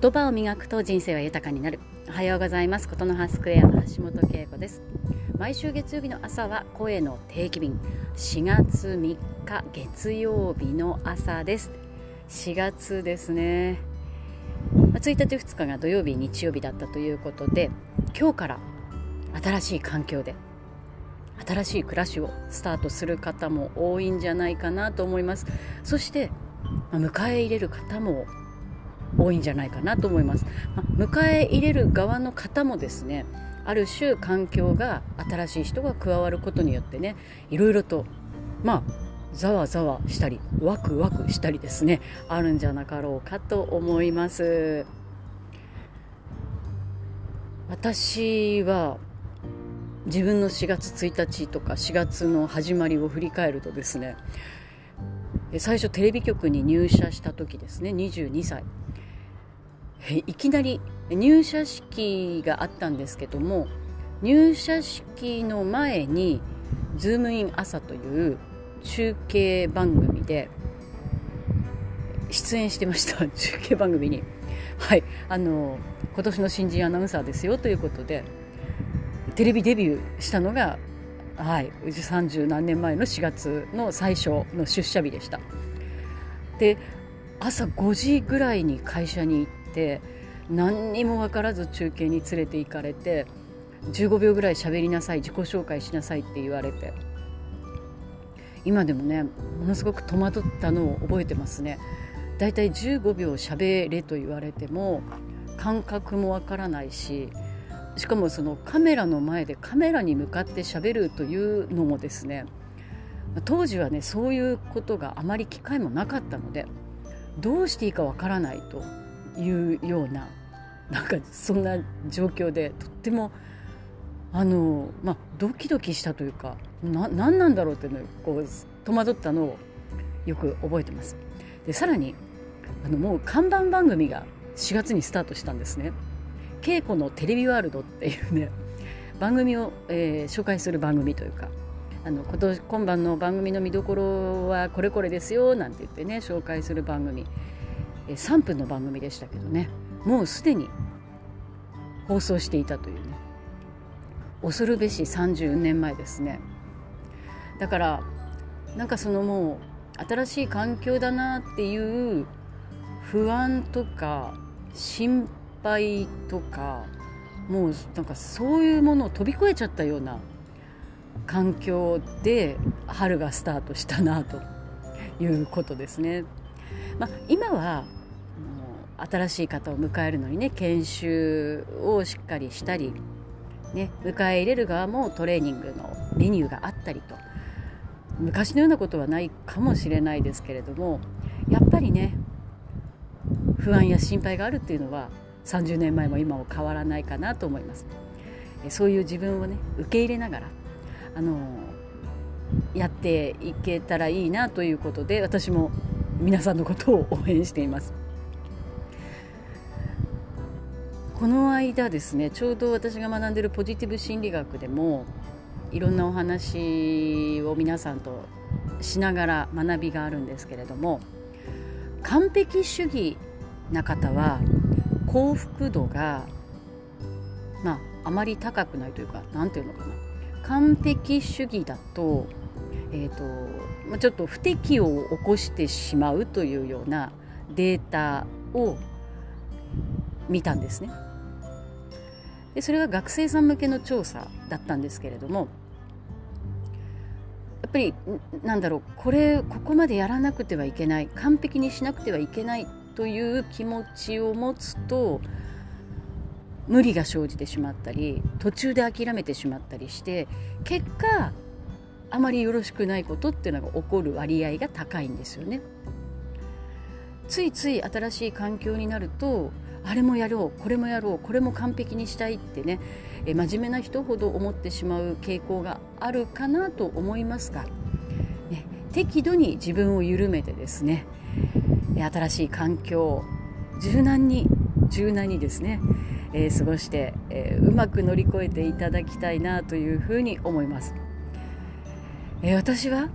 言葉を磨くと人生は豊かになる。おはようございます。ことの葉スクエアの橋本恵子です。毎週月曜日の朝は声の定期便。4月3日月曜日の朝です。4月ですね。1日2日が土曜日日曜日だったということで今日から新しい環境で新しい暮らしをスタートする方も多いんじゃないかなと思います。そして迎え入れる方も多いんじゃないかなと思います、ま迎え入れる側の方もですねある種環境が新しい人が加わることによってねいろいろとまあざわざわしたりワクワクしたりですねあるんじゃなかろうかと思います。私は自分の4月1日とか4月の始まりを振り返るとですね最初テレビ局に入社した時ですね。22歳。いきなり入社式があったんですけども入社式の前に「ズームイン朝」という中継番組で出演してました。中継番組に。はい。あの今年の新人アナウンサーですよということでテレビデビューしたのがはい。30何年前の4月の最初の出社日でした。で朝5時ぐらいに会社に行って何にも分からず中継に連れて行かれて15秒ぐらい喋りなさい自己紹介しなさいって言われて。今でもねものすごく戸惑ったのを覚えてますね。だいたい15秒喋れと言われても感覚もわからないししかもそのカメラの前でカメラに向かってしゃべるというのもですね当時はねそういうことがあまり機会もなかったのでどうしていいかわからないというようななんかそんな状況でとってもあの、まあ、ドキドキしたというかな何なんだろうっていうのをこう戸惑ったのをよく覚えてます。でさらにあのもう看板番組が4月にスタートしたんですね。稽古のテレビワールドっていうね番組を、えー、紹介する番組というかあの今年今晩の番組の見どころはこれこれですよなんて言ってね紹介する番組え3分の番組でしたけどねもうすでに放送していたというね恐るべし30年前ですね。だからなんかそのもう新しい環境だなっていう不安とか心配敗とかもうなんかそういうものを飛び越えちゃったような環境で春がスタートしたなということですね。まあ、今は新しい方を迎えるのにね研修をしっかりしたり、ね、迎え入れる側もトレーニングのメニューがあったりと昔のようなことはないかもしれないですけれどもやっぱりね不安や心配があるっていうのは30年前も今も変わらないかなと思います。そういう自分をね受け入れながらあのやっていけたらいいなということで私も皆さんのことを応援しています。この間ですねちょうど私が学んでるポジティブ心理学でもいろんなお話を皆さんとしながら学びがあるんですけれども完璧主義な方は幸福度がまああまり高くないというか何て言うのかな完璧主義だと,、えーと、ちょっと不適応を起こしてしまうというようなデータを見たんですね。でそれは学生さん向けの調査だったんですけれどもやっぱりなんだろうこれここまでやらなくてはいけない完璧にしなくてはいけないという気持ちを持つと無理が生じてしまったり途中で諦めてしまったりして結果あまりよろしくないことっていうのが起こる割合が高いんですよね。ついつい新しい環境になるとあれもやろうこれもやろうこれも完璧にしたいってねえ真面目な人ほど思ってしまう傾向があるかなと思いますが、ね、適度に自分を緩めてですね新しい環境を柔軟に柔軟にですねえー、過ごして、えー、うまく乗り越えていただきたいなというふうに思います、えー、私は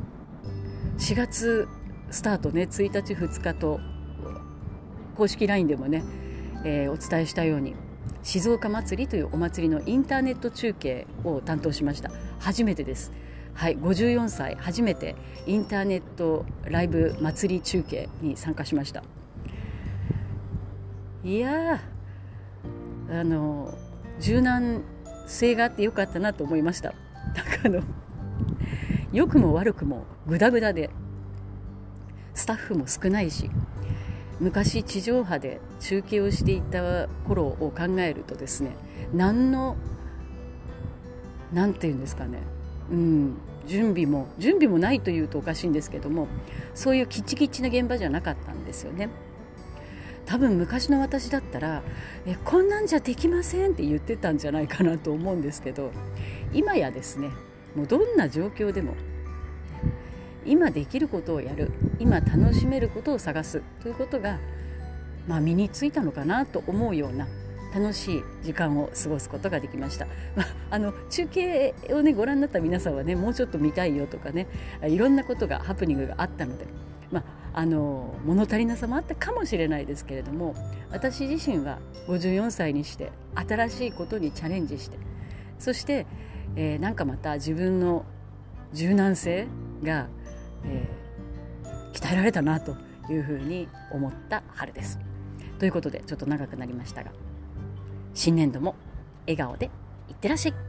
4月スタートね1日2日と公式 LINE でもね、えー、お伝えしたように静岡祭りというお祭りのインターネット中継を担当しました。初めてです。はい54歳初めてインターネットライブ祭り中継に参加しました。いやあの柔軟性があってよかったなと思いました。なんかあの良くも悪くもグダグダでスタッフも少ないし昔地上波で中継をしていた頃を考えるとですね何の何て言うんですかね。うん。準備も準備もないというとおかしいんですけどもそういうキチキチな現場じゃなかったんですよね。多分昔の私だったらえこんなんじゃできませんって言ってたんじゃないかなと思うんですけど今やですねもうどんな状況でも今できることをやる今楽しめることを探すということが、まあ、身についたのかなと思うような楽しい時間を過ごすことができました、まあ、あの中継をねご覧になった皆さんはねもうちょっと見たいよとかねいろんなことがハプニングがあったので、まあ、あの物足りなさもあったかもしれないですけれども私自身は54歳にして新しいことにチャレンジしてそして、えー、なんかまた自分の柔軟性がえー、鍛えられたなというふうに思った春です。ということでちょっと長くなりましたが新年度も笑顔でいってらっしゃい。